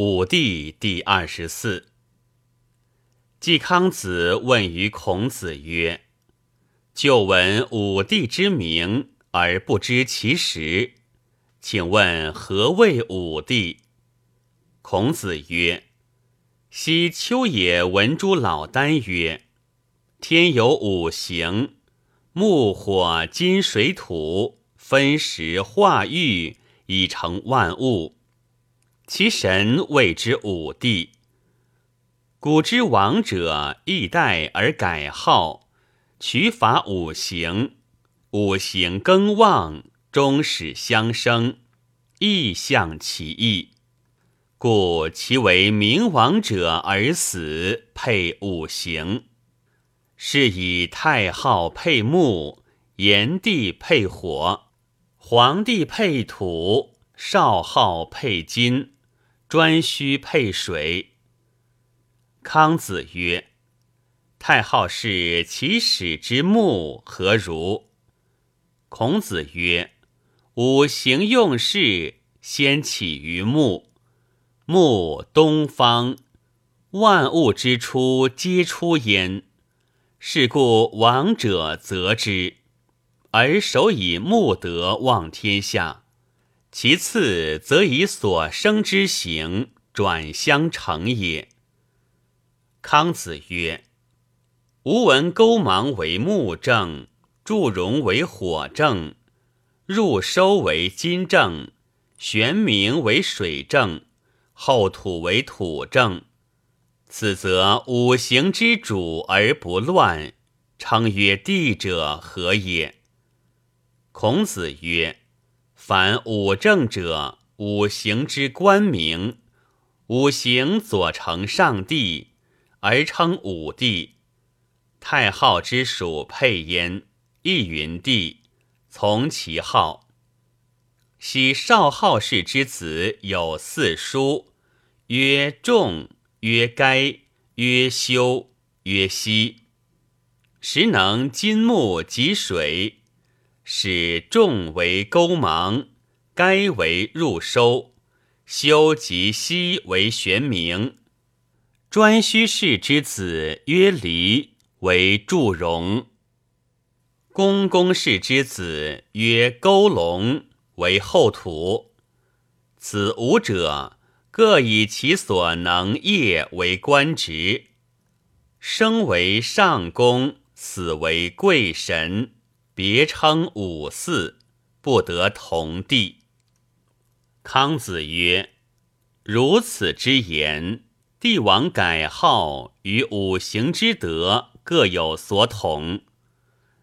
武帝第二十四。季康子问于孔子曰：“旧闻武帝之名，而不知其实，请问何谓武帝？”孔子曰：“昔丘也闻诸老聃曰：‘天有五行，木、火、金、水、土，分时化育，以成万物。’”其神谓之武帝。古之王者，易代而改号，取法五行，五行更旺，终始相生，异象其意。故其为明王者而死，配五行。是以太昊配木，炎帝配火，黄帝配土，少昊配金。颛顼配水。康子曰：“太昊是其始之木何如？”孔子曰：“五行用事，先起于木。木东方，万物之初皆出焉。是故王者择之，而首以木德望天下。”其次，则以所生之形转相成也。康子曰：“吾闻勾芒为木正，祝融为火正，入收为金正，玄冥为水正，后土为土正。此则五行之主而不乱，称曰地者何也？”孔子曰。凡五正者，五行之官名。五行左承上帝，而称五帝。太昊之属配焉，亦云帝，从其号。昔少昊氏之子有四叔，曰仲，曰该，曰修，曰熙。时能金木及水。使众为勾芒，该为入收，修及西为玄冥。颛顼氏之子曰离，为祝融。公公氏之子曰勾龙，为后土。此五者，各以其所能业为官职，生为上公，死为贵神。别称五祀，不得同地。康子曰：“如此之言，帝王改号与五行之德各有所统，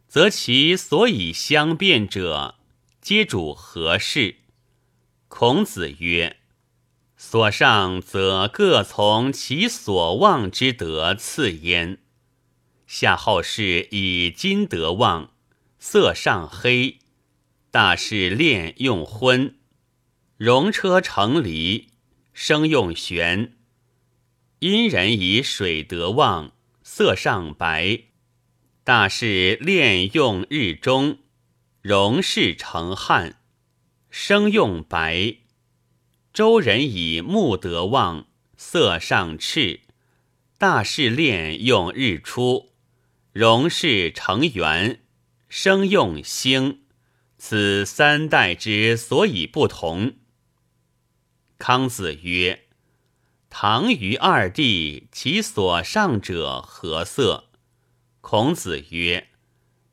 则其所以相变者，皆主何事？”孔子曰：“所上则各从其所望之德次焉。夏后氏以金德旺。”色上黑，大事练用昏；戎车成离，生用玄。阴人以水得旺，色上白，大事练用日中；戎事成汉，生用白。周人以木得旺，色上赤，大事练用日出；戎事成圆。生用兴，此三代之所以不同。康子曰：“唐虞二帝，其所上者何色？”孔子曰：“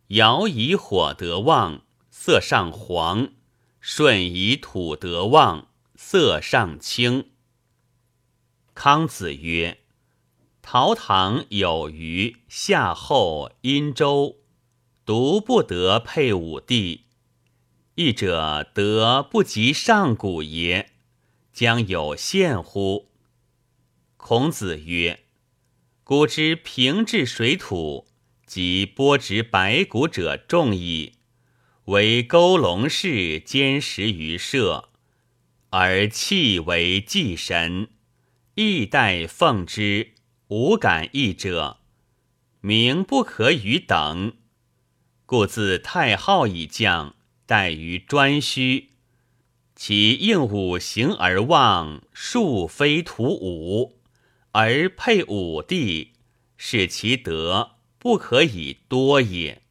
尧以火得旺，色上黄；舜以土得旺，色上青。”康子曰：“陶唐有虞、夏后、殷周。”独不得配武帝，义者得不及上古也，将有限乎？孔子曰：“古之平治水土，及播植百谷者众矣。为勾龙氏兼食于社，而气为祭神，亦待奉之，无感义者，名不可与等。”故自太昊以降，待于颛顼。其应五行而望，数非土五，而配五帝，是其德不可以多也。